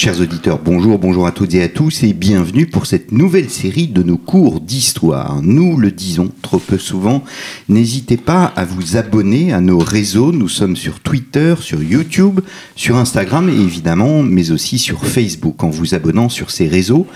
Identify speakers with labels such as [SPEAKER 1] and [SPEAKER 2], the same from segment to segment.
[SPEAKER 1] Chers auditeurs, bonjour, bonjour à toutes et à tous et bienvenue pour cette nouvelle série de nos cours d'histoire. Nous le disons trop peu souvent, n'hésitez pas à vous abonner à nos réseaux. Nous sommes sur Twitter, sur YouTube, sur Instagram et évidemment, mais aussi sur Facebook. En vous abonnant sur ces réseaux,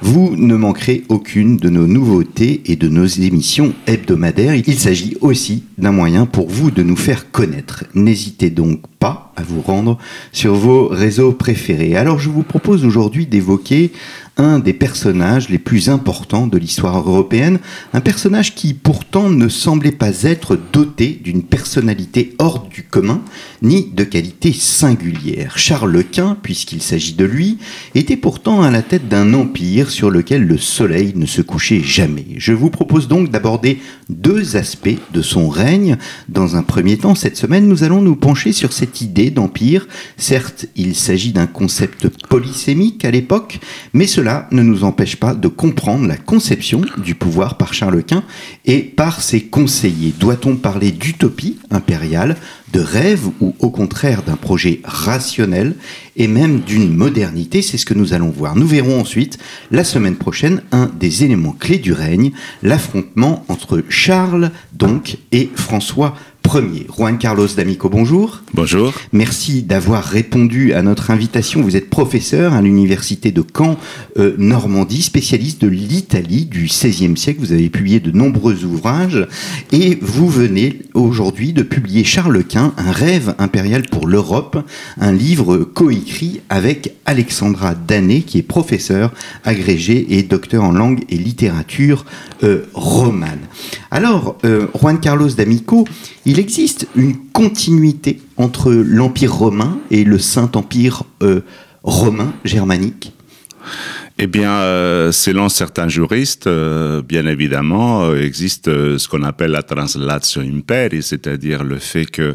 [SPEAKER 1] vous ne manquerez aucune de nos nouveautés et de nos émissions hebdomadaires. Il s'agit aussi d'un moyen pour vous de nous faire connaître. N'hésitez donc pas à vous rendre sur vos réseaux préférés. Alors je vous propose aujourd'hui d'évoquer un des personnages les plus importants de l'histoire européenne, un personnage qui pourtant ne semblait pas être doté d'une personnalité hors du commun, ni de qualité singulière. Charles Quint, puisqu'il s'agit de lui, était pourtant à la tête d'un empire sur lequel le soleil ne se couchait jamais. Je vous propose donc d'aborder deux aspects de son règne. Dans un premier temps, cette semaine, nous allons nous pencher sur cette idée d'empire. Certes, il s'agit d'un concept polysémique à l'époque, mais cela ne nous empêche pas de comprendre la conception du pouvoir par Charles Quint et par ses conseillers. Doit-on parler d'utopie impériale, de rêve ou au contraire d'un projet rationnel et même d'une modernité C'est ce que nous allons voir. Nous verrons ensuite, la semaine prochaine, un des éléments clés du règne, l'affrontement entre Charles donc et François premier. Juan Carlos D'Amico, bonjour.
[SPEAKER 2] Bonjour.
[SPEAKER 1] Merci d'avoir répondu à notre invitation. Vous êtes professeur à l'université de Caen, euh, Normandie, spécialiste de l'Italie du XVIe siècle. Vous avez publié de nombreux ouvrages et vous venez aujourd'hui de publier Charles Quint, Un rêve impérial pour l'Europe, un livre coécrit avec Alexandra Danet, qui est professeur agrégé et docteur en langue et littérature euh, romane. Alors, euh, Juan Carlos D'Amico, il existe une continuité entre l'Empire romain et le Saint-Empire euh, romain germanique
[SPEAKER 2] eh bien, euh, selon certains juristes, euh, bien évidemment, existe ce qu'on appelle la translatio imperi, c'est-à-dire le fait que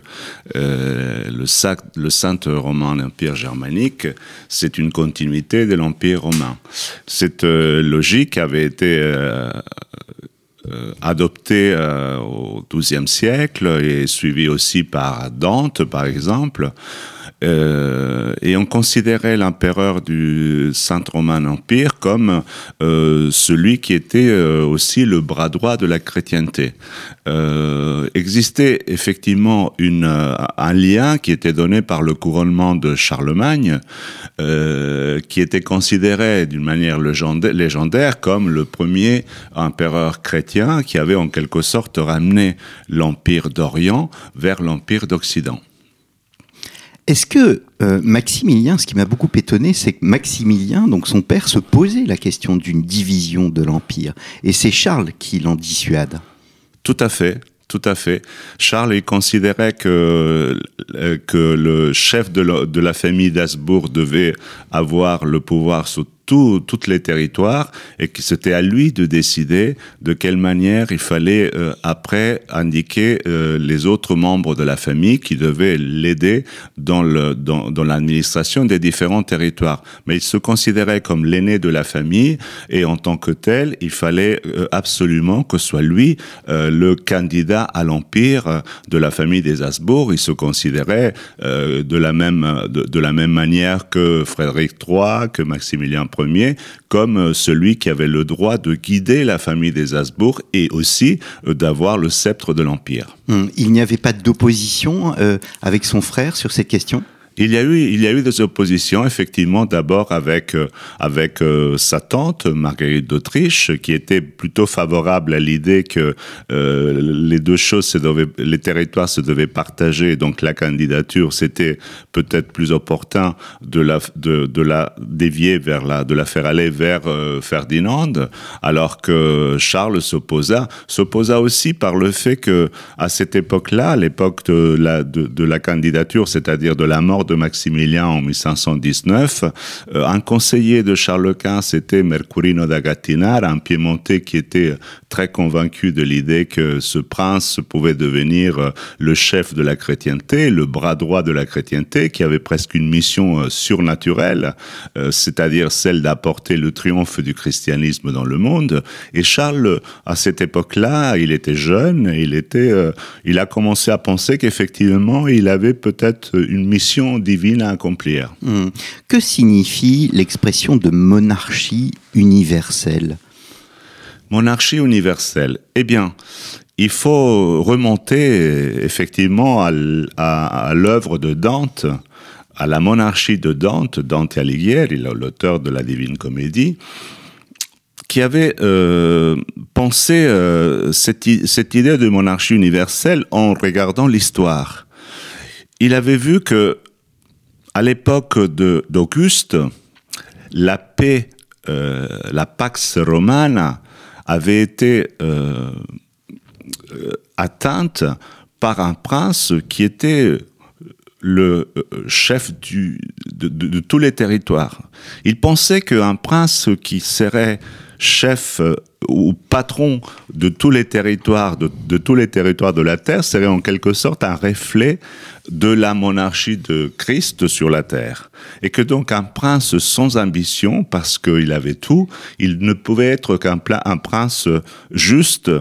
[SPEAKER 2] le, Saint romain Empire germanique, c'est une continuité de l'Empire romain. Cette logique avait été adopté euh, au XIIe siècle et suivi aussi par Dante, par exemple. Euh, et on considérait l'empereur du Saint-Romain Empire comme euh, celui qui était euh, aussi le bras droit de la chrétienté. existait effectivement un lien qui était donné par le couronnement de Charlemagne, qui était considéré d'une manière légendaire comme le premier empereur chrétien qui avait en quelque sorte ramené l'empire d'Orient vers l'empire d'Occident.
[SPEAKER 1] Est-ce que euh, Maximilien, ce qui m'a beaucoup étonné, c'est que Maximilien, donc son père, se posait la question d'une division de l'Empire. Et c'est Charles qui l'en dissuade.
[SPEAKER 2] Tout à fait. Tout à fait. Charles il considérait que, euh, que le chef de la, de la famille d'Habsbourg devait avoir le pouvoir sous tous les territoires et que c'était à lui de décider de quelle manière il fallait euh, après indiquer euh, les autres membres de la famille qui devaient l'aider dans le dans, dans l'administration des différents territoires. Mais il se considérait comme l'aîné de la famille et en tant que tel, il fallait euh, absolument que soit lui le candidat à l'empire de la famille des Habsbourg. Il se considérait de la même de, de la même manière que Frédéric III, que Maximilien Comme euh, celui qui avait le droit de guider la famille des Habsbourg et aussi euh, d'avoir le sceptre de l'Empire.
[SPEAKER 1] Hum, il n'y avait pas d'opposition euh, avec son frère sur cette question?
[SPEAKER 2] Il y a eu, il y a eu des oppositions, effectivement, d'abord avec, euh, avec euh, sa tante, Marguerite d'Autriche, qui était plutôt favorable à l'idée que euh, les deux choses, se devaient, les territoires se devaient partager, donc la candidature, c'était peut-être plus opportun de la, de, de la dévier vers la, de la faire aller vers Ferdinand, alors que Charles s'opposa, s'opposa aussi par le fait que, à cette époque-là, à l'époque de la, de, de la candidature, c'est-à-dire de la mort de Maximilien en 1519, euh, un conseiller de Charles Quint, c'était Mercurino da Gattinara, un piémontais qui était très convaincu de l'idée que ce prince pouvait devenir euh, le chef de la chrétienté, le bras droit de la chrétienté, qui avait presque une mission euh, surnaturelle, euh, c'est-à-dire celle d'apporter le triomphe du christianisme dans le monde. Et Charles, à cette époque-là, il était jeune, il était, il a commencé à penser qu'effectivement, il avait peut-être une mission divine à accomplir.
[SPEAKER 1] Hmm. Que signifie l'expression de monarchie universelle?
[SPEAKER 2] Monarchie universelle. Eh bien, il faut remonter effectivement à, l'œuvre de Dante, à la monarchie de Dante, Dante Alighieri, l'auteur de la Divine Comédie, qui avait euh, pensé euh, cette, idée de monarchie universelle en regardant l'histoire. Il avait vu que à l'époque d'Auguste, la paix, euh, la Pax Romana, avait été euh, euh, atteinte par un prince qui était le euh, chef de, tous les territoires. Il pensait qu'un prince qui serait chef ou patron de tous les territoires, de, tous les territoires de la terre, serait en quelque sorte un reflet de la monarchie de Christ sur la terre. Et que donc un prince sans ambition, parce qu'il avait tout, il ne pouvait être qu'un un prince juste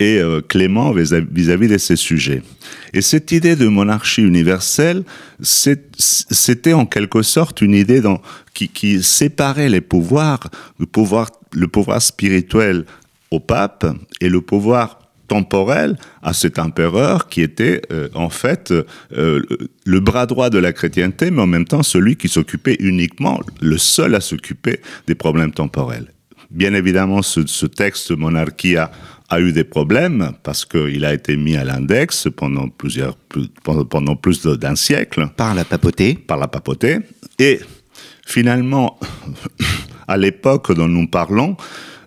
[SPEAKER 2] et euh, clément vis-à-vis de ses sujets. Et cette idée de monarchie universelle, c'était en quelque sorte une idée qui séparait les pouvoirs, le pouvoir, le pouvoir spirituel au pape et le pouvoir temporel à cet empereur qui était euh, en fait euh, le bras droit de la chrétienté, mais en même temps celui qui s'occupait uniquement, le seul à s'occuper des problèmes temporels. Bien évidemment, ce, texte Monarchia a eu des problèmes parce qu'il a été mis à l'index pendant plusieurs pendant plus d'un siècle.
[SPEAKER 1] Par la papauté.
[SPEAKER 2] Par la papauté. Et finalement à l'époque dont nous parlons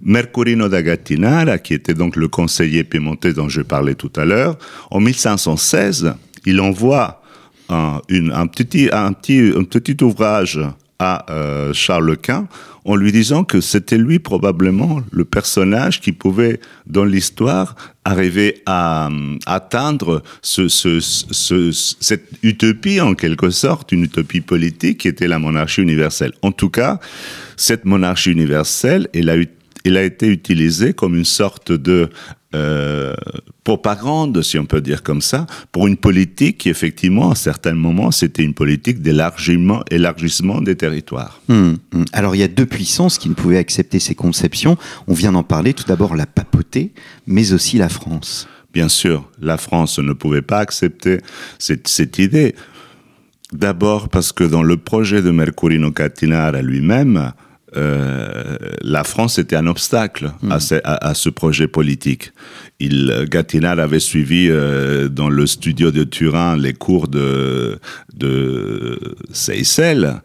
[SPEAKER 2] Mercurino da Gattinara, qui était donc le conseiller piémontais dont je parlais tout à l'heure, en 1516, il envoie un, petit, un, petit, ouvrage à euh, Charles Quint en lui disant que c'était lui probablement le personnage qui pouvait, dans l'histoire, arriver à, atteindre cette utopie, en quelque sorte, une utopie politique qui était la monarchie universelle. En tout cas, cette monarchie universelle, elle a eu il a été utilisé comme une sorte de euh, propagande, si on peut dire comme ça, pour une politique qui, effectivement, à certains moments, c'était une politique d'élargissement élargissement des territoires.
[SPEAKER 1] Hum, hum. Alors, il y a deux puissances qui ne pouvaient accepter ces conceptions. On vient d'en parler, tout d'abord la papauté, mais aussi la France.
[SPEAKER 2] Bien sûr, la France ne pouvait pas accepter cette, cette idée. D'abord parce que dans le projet de Mercurino Catinara lui-même, euh, la France était un obstacle à, ce, à, ce, projet politique. Il, avait suivi euh, dans le studio de Turin les cours de, de Seyssel,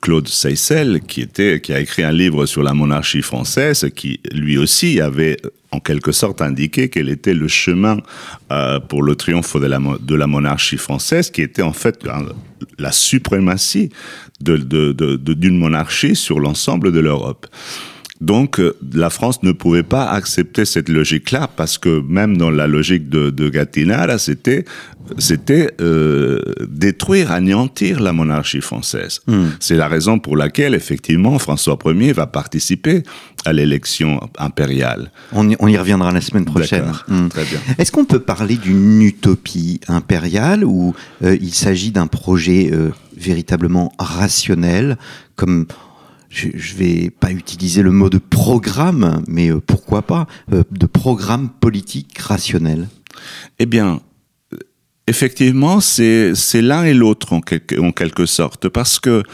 [SPEAKER 2] Claude Seyssel, qui, était, qui a écrit un livre sur la monarchie française, qui lui aussi avait en quelque sorte indiqué quel était le chemin euh, pour le triomphe de la, de la monarchie française, qui était en fait la suprématie d'une monarchie sur l'ensemble de l'Europe. Donc euh, la France ne pouvait pas accepter cette logique-là parce que même dans la logique de, de Gattinara, c'était c'était euh, détruire, anéantir la monarchie française. Hmm. C'est la raison pour laquelle effectivement François Ier va participer à l'élection impériale.
[SPEAKER 1] On y, on y, reviendra la semaine prochaine. Hmm. Très bien. Est-ce qu'on peut parler d'une utopie impériale ou euh, il s'agit d'un projet euh, véritablement rationnel comme je ne vais pas utiliser le mot de programme, mais euh, pourquoi pas, euh, de programme politique rationnel.
[SPEAKER 2] Eh bien, effectivement, c'est l'un et l'autre en, quelque sorte, parce que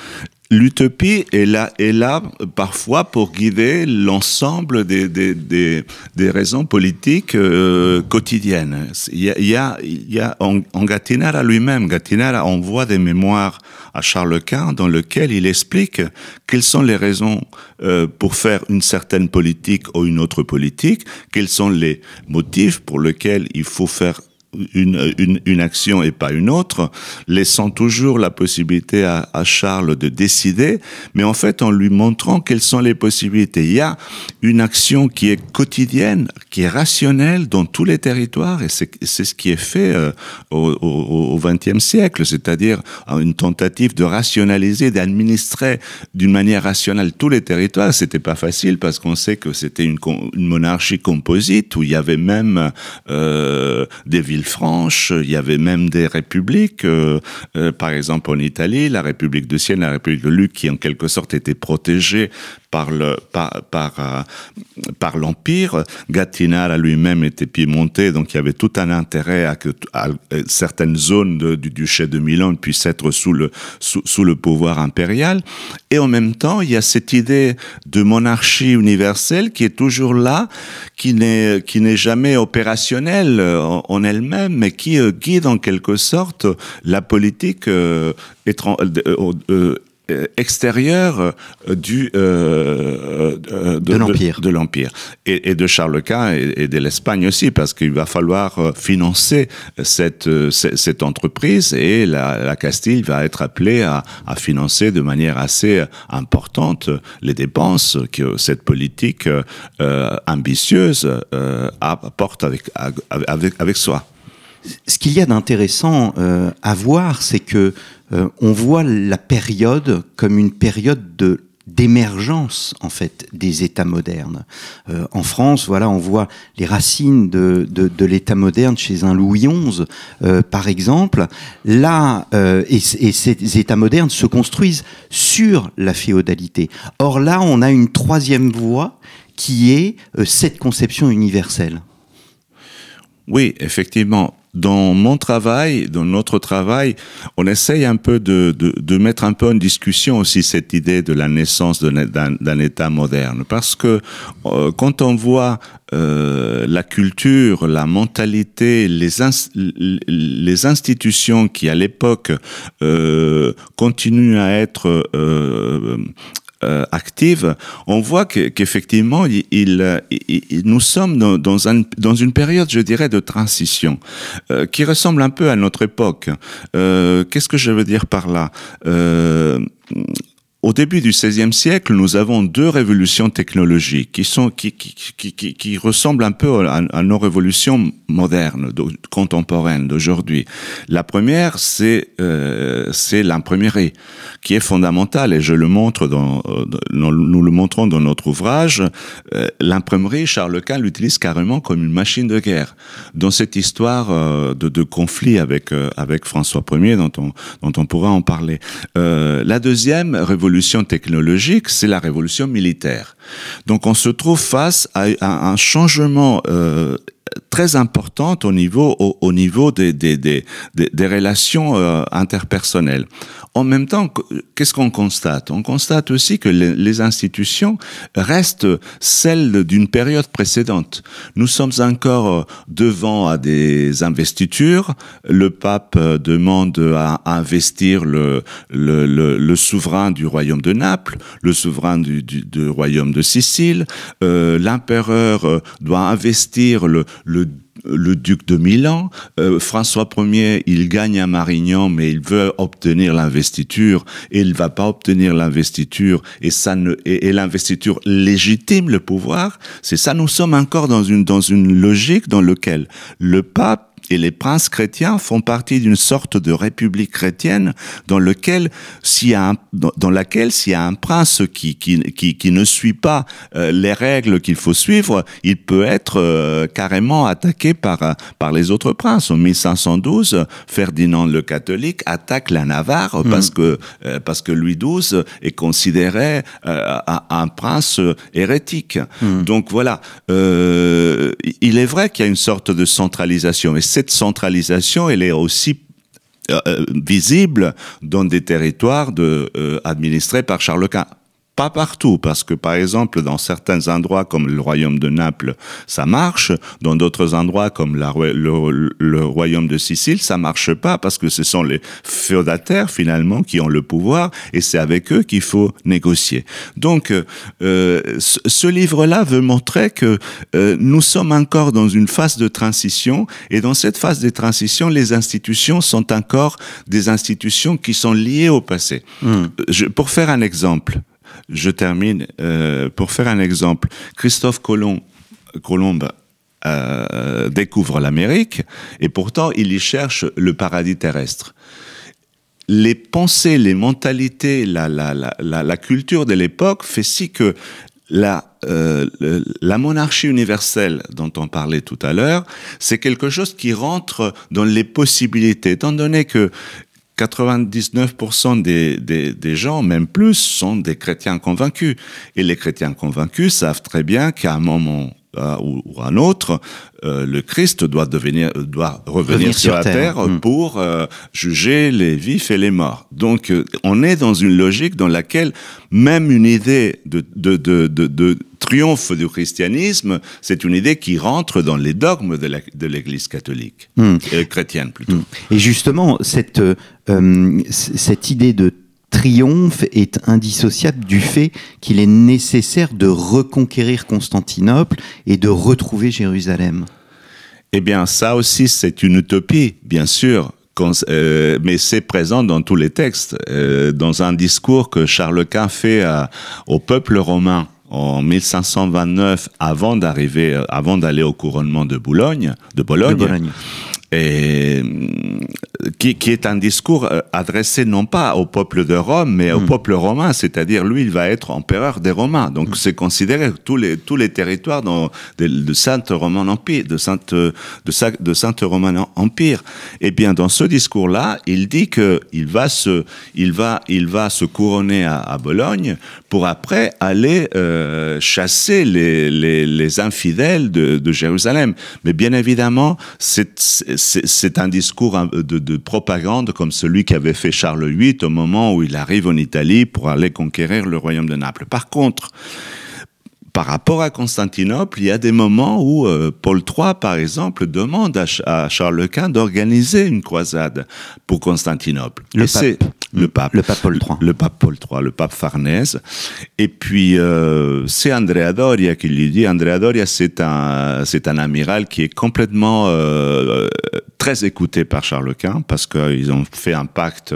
[SPEAKER 2] L'utopie est là, est là parfois pour guider l'ensemble des, des, des, des, raisons politiques euh, quotidiennes. Il y a, il y a, en, en Gattinara lui-même, Gattinara envoie des mémoires à Charles Quint dans lequel il explique quelles sont les raisons euh, pour faire une certaine politique ou une autre politique, quels sont les motifs pour lesquels il faut faire une, une, une, action et pas une autre, laissant toujours la possibilité à, à, Charles de décider, mais en fait en lui montrant quelles sont les possibilités. Il y a une action qui est quotidienne, qui est rationnelle dans tous les territoires, et c'est ce qui est fait euh, au XXe siècle, c'est-à-dire une tentative de rationaliser, d'administrer d'une manière rationnelle tous les territoires. C'était pas facile parce qu'on sait que c'était une, une, monarchie composite où il y avait même euh, des villes franches, il y avait même des républiques. Euh, euh, par exemple, en Italie, la République de Sienne, la République de Luc, qui en quelque sorte était protégée par le par par, euh, par l'empire. Gattinara lui-même était piémontais, donc il y avait tout un intérêt à que certaines zones du duché de Milan puissent être sous le sous, sous, le pouvoir impérial. Et en même temps, il y a cette idée de monarchie universelle qui est toujours là, qui n'est qui n'est jamais opérationnelle en, en elle-même, mais qui euh, guide en quelque sorte la politique euh, euh, extérieure du
[SPEAKER 1] euh, de, de l'empire.
[SPEAKER 2] de, l'empire. Et, et, de Charles Quint et, et de l'Espagne aussi parce qu'il va falloir financer cette cette entreprise et la, la Castille va être appelée à, à, financer de manière assez importante les dépenses que cette politique euh, ambitieuse euh, apporte avec avec avec soi
[SPEAKER 1] ce qu'il y a d'intéressant euh, à voir, c'est que euh, on voit la période comme une période de d'émergence en fait des États modernes. Euh, en France, voilà, on voit les racines de, l'État moderne chez un Louis XI, par exemple. Là, et, ces États modernes se construisent sur la féodalité. Or là, on a une troisième voie qui est cette conception universelle.
[SPEAKER 2] Oui, effectivement dans mon travail, dans notre travail, on essaye un peu de, de, de mettre un peu en discussion aussi cette idée de la naissance d'un État moderne. Parce que euh, quand on voit euh, la culture, la mentalité, les, les institutions qui à l'époque euh, continuent à être euh, active, on voit qu'effectivement, qu il, il, il, nous sommes dans, dans, un, dans, une période, je dirais, de transition, euh, qui ressemble un peu à notre époque. Euh, Qu'est-ce que je veux dire par là? Euh, au début du XVIe siècle, nous avons deux révolutions technologiques qui ressemblent un peu à, nos révolutions modernes, de, contemporaines d'aujourd'hui. La première, c'est euh, c'est l'imprimerie, qui est fondamentale et je le montre dans nous le montrons dans notre ouvrage. Euh, l'imprimerie, Charles Quint l'utilise carrément comme une machine de guerre. Dans cette histoire euh, de, conflit avec euh, François Ier, dont on dont on pourra en parler. Euh, la deuxième révolution technologique, c'est la révolution militaire. Donc on se trouve face à, un changement euh, très importante au niveau, au, au niveau des, des, des, des relations euh, interpersonnelles. En même temps, qu'est-ce qu'on constate? On constate aussi que les, institutions restent celles d'une période précédente. Nous sommes encore euh, devant à des investitures. Le pape euh, demande à investir le, le, le, souverain du royaume de Naples, le souverain du, du, du royaume de Sicile. Euh, L'empereur doit investir le, le duc de Milan. Euh, François Ier, il gagne à Marignan, mais il veut obtenir l'investiture et il va pas obtenir l'investiture ne et, et l'investiture légitime le pouvoir. C'est ça. Nous sommes encore dans une dans une logique dans laquelle le pape et les princes chrétiens font partie d'une sorte de république chrétienne dans lequel s'il y a un, dans laquelle s'il y a un prince qui qui qui, qui ne suit pas euh, les règles qu'il faut suivre, il peut être euh, carrément attaqué par par les autres princes. En 1512, Ferdinand le catholique attaque la Navarre mmh. parce que euh, parce que Louis XII est considéré euh, un prince hérétique. Mmh. Donc voilà, euh, il est vrai qu'il y a une sorte de centralisation, cette centralisation, elle est aussi euh, visible dans des territoires euh, administrés par Charles Quint. Pas partout, parce que par exemple, dans certains endroits comme le royaume de Naples, ça marche. Dans d'autres endroits comme la, le, le, royaume de Sicile, ça marche pas, parce que ce sont les féodataires finalement qui ont le pouvoir, et c'est avec eux qu'il faut négocier. Donc, euh, ce livre-là veut montrer que euh, nous sommes encore dans une phase de transition, et dans cette phase de transition, les institutions sont encore des institutions qui sont liées au passé. Hmm. Je, pour faire un exemple, je termine euh, pour faire un exemple. Christophe Colomb, euh, découvre l'Amérique et pourtant il y cherche le paradis terrestre. Les pensées, les mentalités, la culture de l'époque fait si que la, euh, la monarchie universelle dont on parlait tout à l'heure, c'est quelque chose qui rentre dans les possibilités, étant donné que 99% des, des, des, gens, même plus, sont des chrétiens convaincus. Et les chrétiens convaincus savent très bien qu'à un moment euh, ou, ou, un autre, euh, le Christ doit devenir, doit revenir, sur, la terre, hmm. pour euh, juger les vifs et les morts. Donc, on est dans une logique dans laquelle même une idée de, de, de, de triomphe du christianisme, c'est une idée qui rentre dans les dogmes de l'Église catholique, hmm. chrétienne plutôt. Hmm.
[SPEAKER 1] Et justement, cette, cette idée de triomphe est indissociable du fait qu'il est nécessaire de reconquérir Constantinople et de retrouver Jérusalem.
[SPEAKER 2] Eh bien, ça aussi, c'est une utopie, bien sûr. Euh, mais c'est présent dans tous les textes. Euh, dans un discours que Charles Quint fait au peuple romain en 1529, avant d'arriver, euh, avant d'aller au couronnement de Boulogne, de Bologne, de Bologne et qui, qui, est un discours euh, adressé non pas au peuple de Rome, mais au hmm. peuple romain, c'est-à-dire lui, il va être empereur des Romains. Donc hmm. c'est considéré tous les tous les territoires dans, de, de Sainte Romain Empire, de Sainte de, de Sainte Romain Empire. Et eh bien dans ce discours-là, il dit que il va se il va il va se couronner à, à Bologne pour après aller euh, chasser les, les, les infidèles de, de Jérusalem. Mais bien évidemment, c'est un discours de, de, propagande comme celui qu'avait fait Charles VIII au moment où il arrive en Italie pour aller conquérir le royaume de Naples. Par contre, par rapport à Constantinople, il y a des moments où euh, Paul III, par exemple, demande à, Charles Quint d'organiser une croisade pour Constantinople.
[SPEAKER 1] Le pape. Le pape. Le pape Paul III.
[SPEAKER 2] Le pape Paul III, le pape Farnèse. Et puis, euh, c'est Andrea Doria qui lui dit, Andrea Doria, c'est un, c'est un amiral qui est complètement euh, très écouté par Charles Quint parce qu'ils ont fait un pacte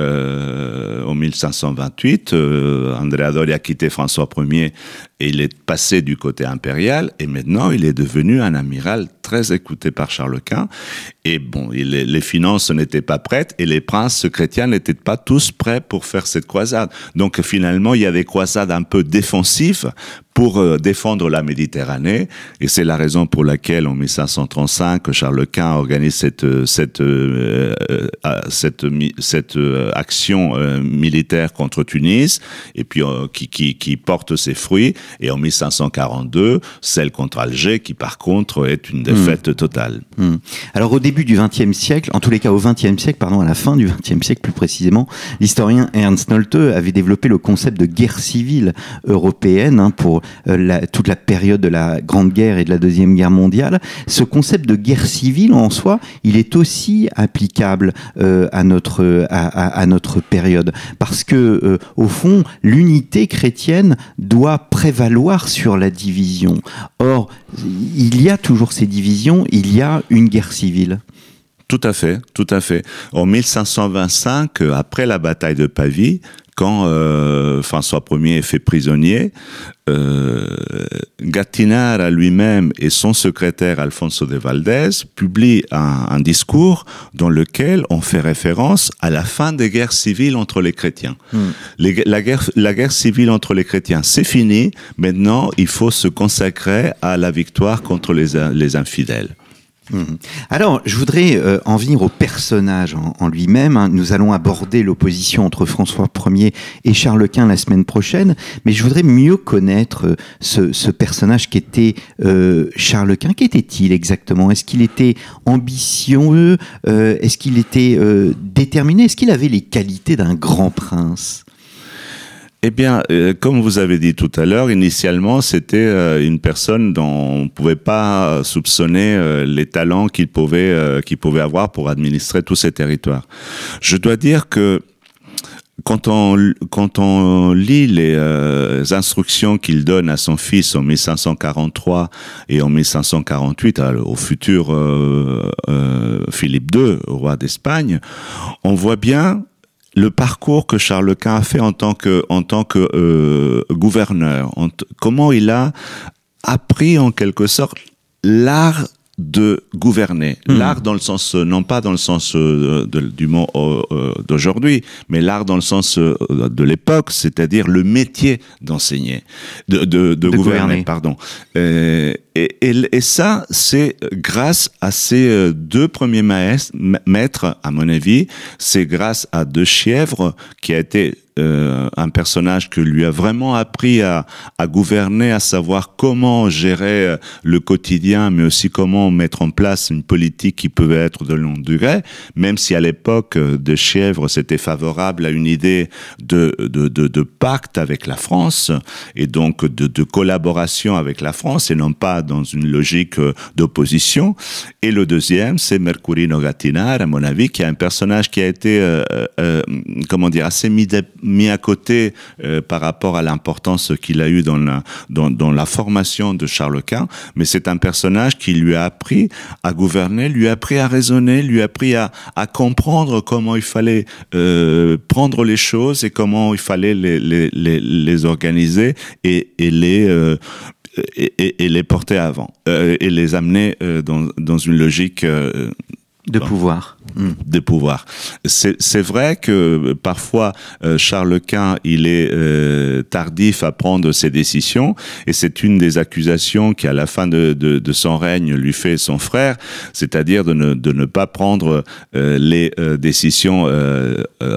[SPEAKER 2] euh, en 1528. Euh, Andrea Doria a quitté François Ier et il est passé du côté impérial et maintenant il est devenu un amiral très écouté par Charles Quint. Et bon, les finances n'étaient pas prêtes et les princes chrétiens n'étaient pas tous prêts pour faire cette croisade. Donc finalement, il y a des croisades un peu défensives pour euh, défendre la Méditerranée. Et c'est la raison pour laquelle, en 1535, Charles Quint organise cette, cette, euh, euh, cette, cette action militaire contre Tunis, et puis qui, qui, qui, porte ses fruits. Et en 1542, celle contre Alger, qui par contre est une défaite hmm. totale.
[SPEAKER 1] Hmm. Alors au début du XXe siècle, en tous les cas au XXe siècle, pardon, à la fin du XXe siècle plus précisément, l'historien Ernst Nolte avait développé le concept de guerre civile européenne hein, pour euh, toute la période de la Grande Guerre et de la Deuxième Guerre mondiale. Ce concept de guerre civile en soi, il est aussi applicable euh, à notre à, notre période parce que euh, au fond, l'unité chrétienne doit prévaloir sur la division. Or, il y a toujours ces divisions, il y a une guerre civile.
[SPEAKER 2] Tout à fait, tout à fait. En 1525, après la bataille de Pavie, quand euh, François Ier est fait prisonnier, euh, Gattinara lui-même et son secrétaire Alfonso de Valdez publient un, un, discours dans lequel on fait référence à la fin des guerres civiles entre les chrétiens. Hmm. Les, la, guerre, la guerre civile entre les chrétiens, c'est fini. Maintenant, il faut se consacrer à la victoire contre les, les infidèles.
[SPEAKER 1] Mhm. Alors, je voudrais euh, en venir au personnage en, lui-même. Hein. Nous allons aborder l'opposition entre François Ier et Charles Quint la semaine prochaine, mais je voudrais mieux connaître euh, ce, personnage qui était euh, Charles Quint. Qu'était-il exactement? Est-ce qu'il était ambitieux? Est-ce qu'il était déterminé? Est-ce qu'il avait les qualités d'un grand prince?
[SPEAKER 2] Eh bien, euh, comme vous avez dit tout à l'heure, initialement, c'était euh, une personne dont on ne pouvait pas soupçonner euh, les talents qu'il pouvait, qu'il pouvait avoir pour administrer tous ces territoires. Je dois dire que quand on, quand on lit les instructions qu'il donne à son fils en 1543 et en 1548, au futur Philippe II, roi d'Espagne, on voit bien le parcours que Charles Quint a fait en tant que, en tant que euh, gouverneur, comment il a appris en quelque sorte l'art de gouverner. Hmm. L'art dans le sens, non pas dans le sens euh, du mot euh, d'aujourd'hui, mais l'art dans le sens de l'époque, c'est-à-dire le métier d'enseigner, de, gouverner, pardon. Et, et, et, ça, c'est grâce à ces euh, deux premiers maîtres, à mon avis, c'est grâce à De Chièvre, qui a été euh, un personnage que lui a vraiment appris à, gouverner, à savoir comment gérer euh, le quotidien, mais aussi comment mettre en place une politique qui pouvait être de longue durée, même si à l'époque De Chièvre c'était favorable à une idée de, pacte avec la France et donc de, collaboration avec la France et non pas dans une logique euh, d'opposition. Et le deuxième, c'est Mercurino Gattinara, à mon avis, qui est un personnage qui a été, euh, euh, comment dire, assez mis, mis à côté par rapport à l'importance qu'il a eu dans la, dans, dans la formation de Charles Quint. Mais c'est un personnage qui lui a appris à gouverner, lui a appris à raisonner, lui a appris à, à comprendre comment il fallait prendre les choses et comment il fallait les, les, les, les organiser et, et les et, les porter avant euh, et les amener euh, dans, dans une logique euh,
[SPEAKER 1] de pouvoir.
[SPEAKER 2] Hmm. De pouvoir. C'est vrai que parfois euh, Charles Quint il est euh, tardif à prendre ses décisions et c'est une des accusations qui à la fin de, de, de son règne lui fait son frère, c'est-à-dire de ne, de ne pas prendre euh, les décisions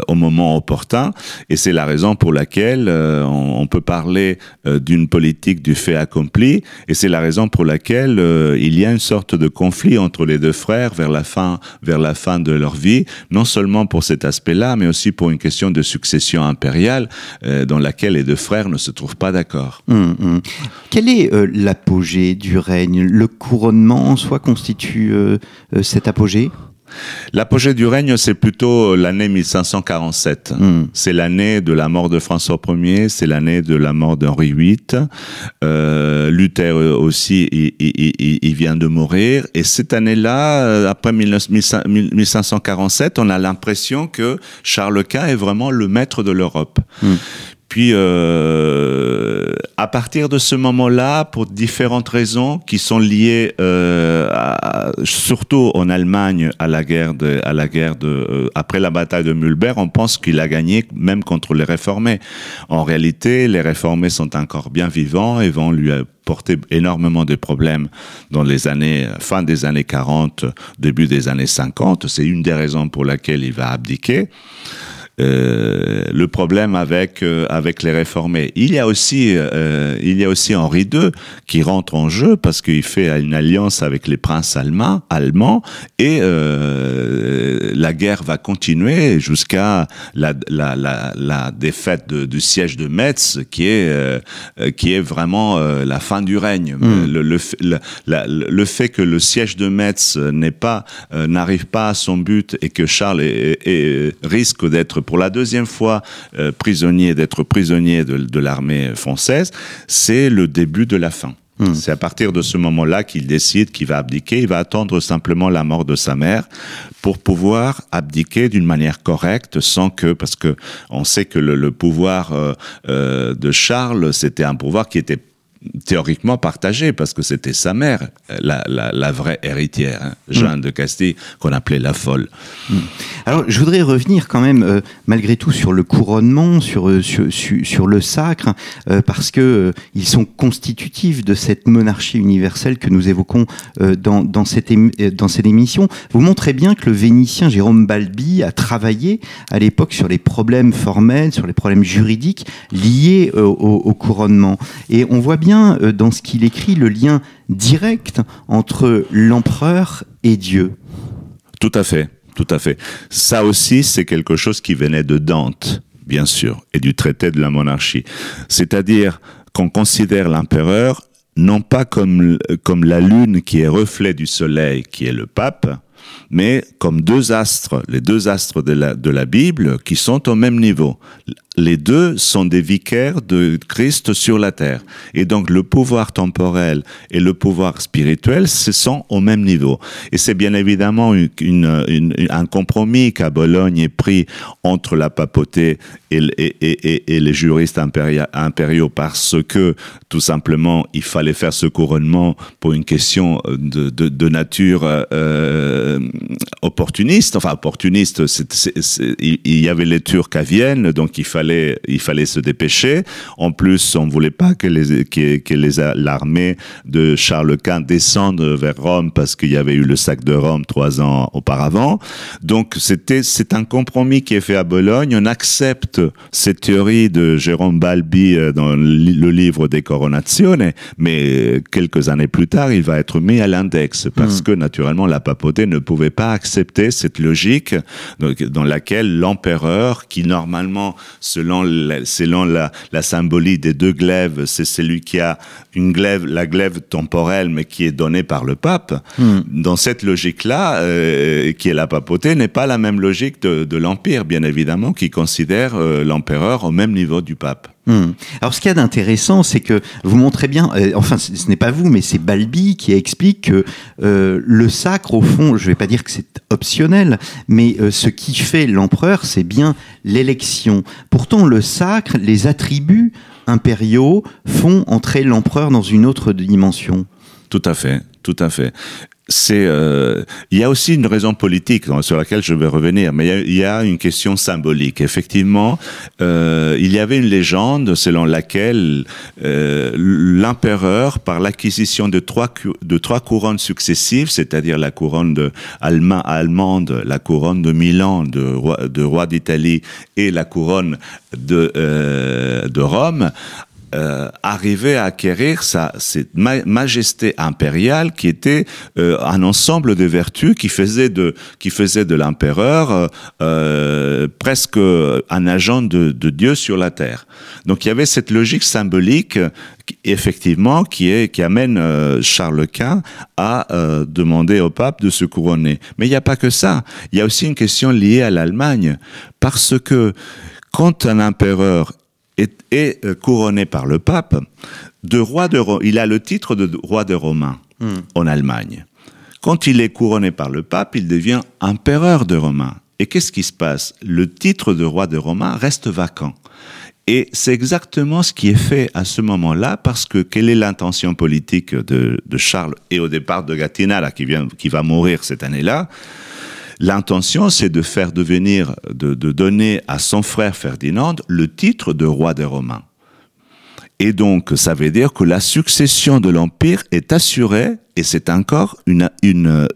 [SPEAKER 2] au moment opportun et c'est la raison pour laquelle on, on, peut parler d'une politique du fait accompli et c'est la raison pour laquelle il y a une sorte de conflit entre les deux frères vers la fin vers la fin de leur vie, non seulement pour cet aspect-là, mais aussi pour une question de succession impériale euh, dans laquelle les deux frères ne se trouvent pas d'accord.
[SPEAKER 1] Hum, hum. Quel est euh, l'apogée du règne? Le couronnement en soi constitue euh, cet apogée?
[SPEAKER 2] L'apogée du règne, c'est plutôt l'année 1547. Hmm. C'est l'année de la mort de François Ier, c'est l'année de la mort d'Henri VIII. Euh, Luther aussi, il, vient de mourir. Et cette année-là, euh, après 1547, on a l'impression que Charles Quint est vraiment le maître de l'Europe. Hmm. Puis, euh, à partir de ce moment-là, pour différentes raisons qui sont liées, euh, surtout en Allemagne, à la guerre à la guerre de, euh, après la bataille de Mühlberg, on pense qu'il a gagné même contre les réformés. En réalité, les réformés sont encore bien vivants et vont lui porter énormément de problèmes dans les années, fin des années 40, début des années 50. C'est une des raisons pour laquelle il va abdiquer. Euh, le problème avec euh, avec les réformés. Il y a aussi euh, il y a aussi Henri II qui rentre en jeu parce qu'il fait une alliance avec les princes allemands allemands et la guerre va continuer jusqu'à la, la, la, la défaite du siège de Metz qui est qui est vraiment la fin du règne. Hmm. Le, le, le, fait que le siège de Metz n'est pas n'arrive pas à son but et que Charles est, risque d'être pour la deuxième fois euh, prisonnier, d'être prisonnier de, l'armée française, c'est le début de la fin. Hmm. C'est à partir de ce moment-là qu'il décide qu'il va abdiquer. Il va attendre simplement la mort de sa mère pour pouvoir abdiquer d'une manière correcte, sans que, parce que on sait que le, pouvoir euh, euh, de Charles, c'était un pouvoir qui était théoriquement partagé parce que c'était sa mère, la, la, la vraie héritière, hein, Jeanne mm. de Castille, qu'on appelait la folle.
[SPEAKER 1] Mm. Alors, je voudrais revenir quand même, euh, malgré tout, sur le couronnement, sur, euh, sur, sur, le sacre, euh, parce que ils sont constitutifs de cette monarchie universelle que nous évoquons dans, dans, cette dans cette émission. Vous montrez bien que le Vénitien Jérôme Balbi a travaillé à l'époque sur les problèmes formels, sur les problèmes juridiques liés au, au couronnement. Et on voit bien euh, dans ce qu'il écrit le lien direct entre l'empereur et Dieu.
[SPEAKER 2] Tout à fait, tout à fait. Ça aussi, c'est quelque chose qui venait de Dante bien sûr, et du traité de la monarchie. C'est-à-dire qu'on considère l'empereur non pas comme, comme la lune qui est reflet du soleil, qui est le pape, mais comme deux astres, les deux astres de la, de la Bible qui sont au même niveau les deux sont des vicaires de Christ sur la terre. Et donc le pouvoir temporel et le pouvoir spirituel, ce sont au même niveau. Et c'est bien évidemment une, un compromis qu'à Bologne est pris entre la papauté et, et, et, les juristes impériaux parce que tout simplement il fallait faire ce couronnement pour une question de, de, de nature euh, opportuniste. Enfin opportuniste, il y avait les Turcs à Vienne, donc il fallait il fallait se dépêcher. En plus, on voulait pas que les, que, les, l'armée de Charles Quint descende vers Rome parce qu'il y avait eu le sac de Rome trois ans auparavant. Donc, c'était, c'est un compromis qui est fait à Bologne. On accepte cette théorie de Jérôme Balbi euh, dans le livre des Coronazione, mais euh, quelques années plus tard, il va être mis à l'index parce hmm. que, naturellement, la papauté ne pouvait pas accepter cette logique dans laquelle l'empereur, qui normalement selon la, selon la, la symbolique des deux glaives, c'est celui qui a une glaive, la glaive temporelle, mais qui est donnée par le pape. Hmm. Dans cette logique-là, euh, qui est la papauté, n'est pas la même logique de, de l'empire, bien évidemment, qui considère euh, l'empereur au même niveau du pape.
[SPEAKER 1] Hmm. Alors, ce qu'il y a d'intéressant, c'est que vous montrez bien, euh, enfin, ce n'est pas vous, mais c'est Balbi qui explique que euh, le sacre, au fond, je ne vais pas dire que c'est optionnel, mais euh, ce qui fait l'empereur, c'est bien l'élection. Pourtant, le sacre, les attributs impériaux font entrer l'empereur dans une autre dimension.
[SPEAKER 2] Tout à fait, tout à fait c'est euh, il y a aussi une raison politique sur laquelle je vais revenir, mais il y a, une question symbolique. Effectivement, euh, il y avait une légende selon laquelle euh, l'empereur, par l'acquisition de trois de trois couronnes successives, c'est-à-dire la couronne de allemande, la couronne de Milan, de roi, de roi d'Italie et la couronne de euh, de Rome, euh, arriver à acquérir sa, cette majesté impériale qui était euh, un ensemble de vertus qui faisait de, qui faisait de l'empereur euh, euh presque un agent de, de, Dieu sur la terre. Donc il y avait cette logique symbolique effectivement qui, est, qui amène euh, Charles Quint à demander au pape de se couronner. Mais il n'y a pas que ça. Il y a aussi une question liée à l'Allemagne parce que quand un empereur est, euh, couronné par le pape de roi de il a le titre de roi de Romain hmm. en Allemagne. Quand il est couronné par le pape, il devient empereur de Romain. Et qu'est-ce qui se passe? Le titre de roi de Romain reste vacant. Et c'est exactement ce qui est fait à ce moment-là, parce que quelle est l'intention politique de, Charles et au départ de Gattinara, qui, vient, qui va mourir cette année-là? L'intention, c'est de faire devenir, de, donner à son frère Ferdinand le titre de roi des Romains. Et donc, ça veut dire que la succession de l'empire est assurée et c'est encore une, une,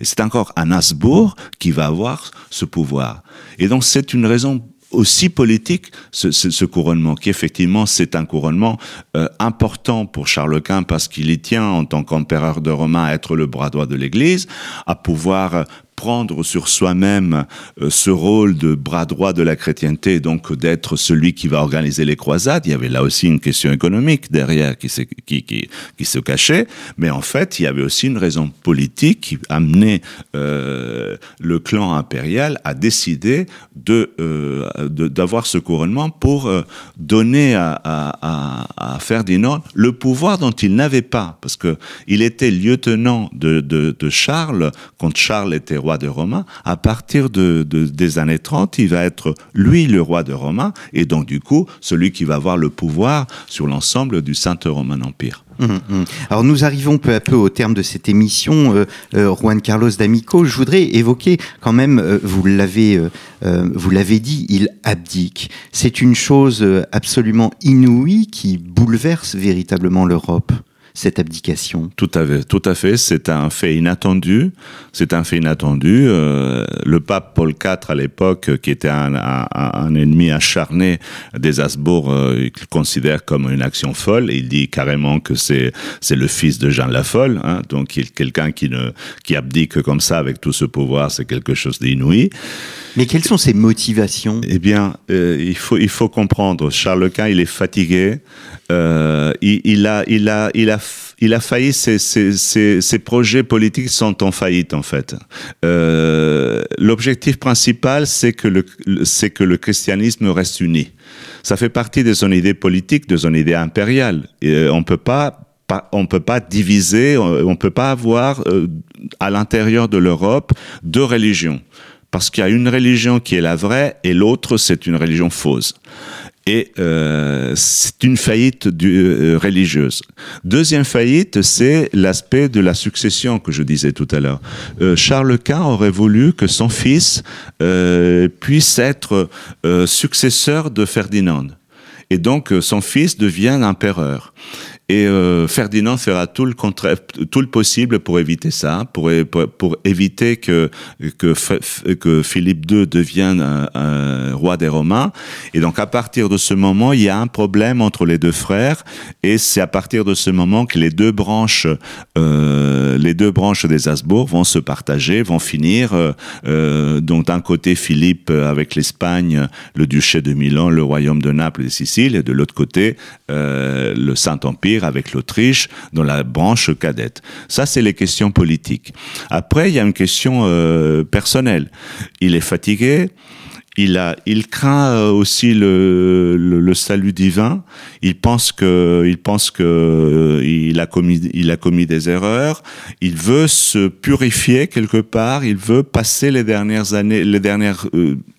[SPEAKER 2] c'est encore un Habsbourg qui va avoir ce pouvoir. Et donc, c'est une raison aussi politique ce, ce, couronnement, qui effectivement c'est un couronnement euh, important pour Charles Quint parce qu'il y tient en tant qu'empereur de Romain à être le bras droit de l'Église, à pouvoir prendre sur soi-même euh, ce rôle de bras droit de la chrétienté, donc d'être celui qui va organiser les croisades. Il y avait là aussi une question économique derrière qui se, cachait, mais en fait, il y avait aussi une raison politique qui amenait euh, le clan impérial à décider de euh, d'avoir ce couronnement pour donner à, à, à, Ferdinand le pouvoir dont il n'avait pas, parce que il était lieutenant de, de Charles quand Charles était roi de Romain, à partir de, des années 30, il va être lui le roi de Romain, et donc du coup, celui qui va avoir le pouvoir sur l'ensemble du Saint-Romain Empire.
[SPEAKER 1] Hum. Alors nous arrivons peu à peu au terme de cette émission. Euh, euh, Juan Carlos D'Amico, je voudrais évoquer quand même, euh, vous l'avez, vous l'avez dit, il abdique. C'est une chose absolument inouïe qui bouleverse véritablement l'Europe. Cette abdication
[SPEAKER 2] Tout à fait, tout à fait. C'est un fait inattendu. C'est un fait inattendu. Euh, le pape Paul IV à l'époque, qui était un, un, ennemi acharné des Habsbourg, euh, il considère comme une action folle. Il dit carrément que c'est c'est le fils de Jean la Folle. Hein, donc quelqu'un qui ne qui abdique comme ça avec tout ce pouvoir, c'est quelque chose d'inouï.
[SPEAKER 1] Mais quelles sont ses motivations?
[SPEAKER 2] Eh bien, euh, il faut il faut comprendre. Charles Quint, il est fatigué. Euh, il, a il a il a il a failli, ses, ses, ses, ses, projets politiques sont en faillite en fait. Euh, L'objectif principal, c'est que le, que le christianisme reste uni. Ça fait partie de son idée politique, de son idée impériale. Euh, on peut pas on peut pas diviser, on peut pas avoir à l'intérieur de l'Europe deux religions parce qu'il y a une religion qui est la vraie et l'autre c'est une religion fausse et euh, c'est une faillite du, euh, religieuse. Deuxième faillite, c'est l'aspect de la succession que je disais tout à l'heure. Euh, Charles Quint aurait voulu que son fils euh, puisse être euh, successeur de Ferdinand. Et donc son fils devient empereur. Et euh, Ferdinand fera tout le, possible pour éviter ça, pour, éviter que, Philippe II devienne un, roi des Romains. Et donc à partir de ce moment, il y a un problème entre les deux frères, et c'est à partir de ce moment que les deux branches, euh, les deux branches des Habsbourg vont se partager, vont finir. Euh, donc d'un côté Philippe avec l'Espagne, le duché de Milan, le royaume de Naples et Sicile, et de l'autre côté le Saint-Empire avec l'Autriche dans la branche cadette. Ça, c'est les questions politiques. Après, il y a une question euh, personnelle. Il est fatigué. Il, a, il craint euh, aussi le, salut divin. Il pense que, il pense que euh, il a commis, il a commis des erreurs. Il veut se purifier quelque part. Il veut passer les dernières années, les dernières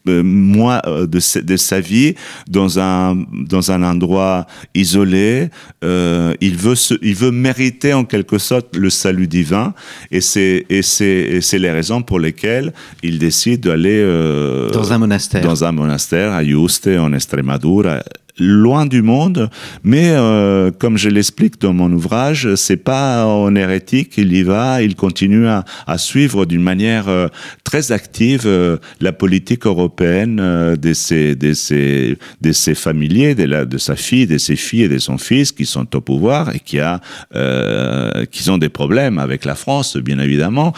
[SPEAKER 2] mois de, de, sa vie dans un dans un endroit isolé. Euh, il veut se, il veut mériter en quelque sorte le salut divin. Et c'est et c'est c'est les raisons pour lesquelles il décide d'aller euh,
[SPEAKER 1] dans un monastère
[SPEAKER 2] dans un monastère à Yuste, en Extremadura, loin du monde, mais euh, comme je l'explique dans mon ouvrage, c'est pas en hérétique, il y va, il continue à, à suivre d'une manière euh, très active euh, la politique européenne euh, de ses de ses de ses familiers, de, la, de sa fille, de ses filles et de son fils qui sont au pouvoir et qui a euh, qui ont des problèmes avec la France bien évidemment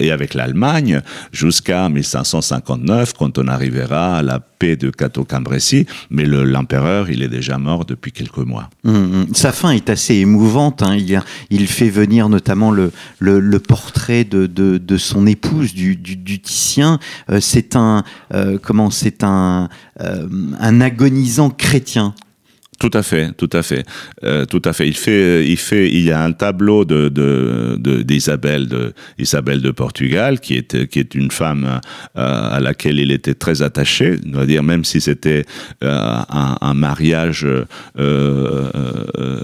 [SPEAKER 2] et avec l'Allemagne jusqu'à 1559 quand on arrivera à la paix de Cateau-Cambrésis, mais l'empereur, il est déjà mort depuis quelques mois.
[SPEAKER 1] Mmh, sa fin est assez émouvante. Hein. Il, fait venir notamment le, portrait de, son épouse, du, Titien. Euh, c'est un, euh, comment, c'est un, euh, un agonisant chrétien.
[SPEAKER 2] Tout à fait, tout à fait, euh, tout à fait. Il fait, il fait, il y a un tableau de d'Isabelle de, de, Isabelle de Portugal qui est qui est une femme euh, à laquelle il était très attaché. On va dire même si c'était euh, un, un, mariage euh, euh,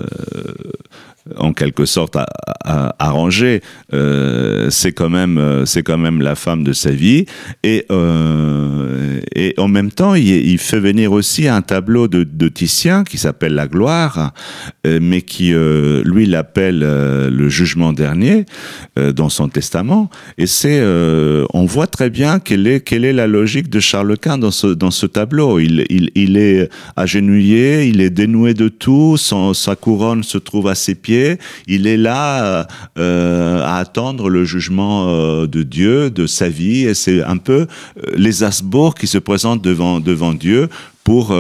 [SPEAKER 2] en quelque sorte arrangé. Euh, c'est quand même c'est quand même la femme de sa vie et euh, en même temps il, fait venir aussi un tableau de, Titien qui s'appelle La Gloire, euh, mais qui euh, lui l'appelle euh, le jugement dernier euh, dans son testament. Et c'est on voit très bien quelle est quelle est la logique de Charles Quint dans ce dans ce tableau. Il il, il est agenouillé, il est dénoué de tout, sa couronne se trouve à ses pieds il est là euh, à attendre le jugement euh, de Dieu, de sa vie, et c'est un peu euh, les Asbourg qui se présentent devant, devant Dieu pour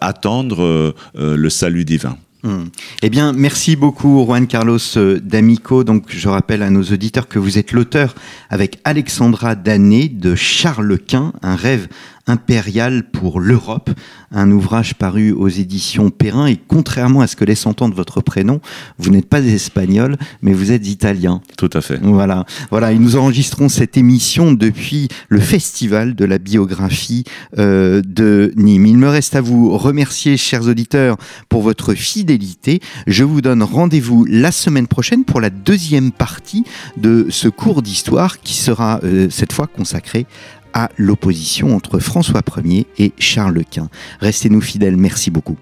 [SPEAKER 2] attendre le salut divin.
[SPEAKER 1] Hum. Eh bien, merci beaucoup, Juan Carlos D'Amico. Donc, je rappelle à nos auditeurs que vous êtes l'auteur avec Alexandra Dané de Charles Quint, un rêve impérial pour l'Europe, un ouvrage paru aux éditions Perrin. Et contrairement à ce que laisse entendre votre prénom, vous n'êtes pas espagnol, mais vous êtes italien.
[SPEAKER 2] Tout à fait.
[SPEAKER 1] Voilà. Voilà. Et nous enregistrons cette émission depuis le festival de la biographie euh, de Nîmes. Il me reste à vous remercier, chers auditeurs, pour votre fidélité. Je vous donne rendez-vous la semaine prochaine pour la deuxième partie de ce cours d'histoire qui sera euh, cette fois consacré à l'opposition entre François Ier et Charles Quint. Restez-nous fidèles, merci beaucoup.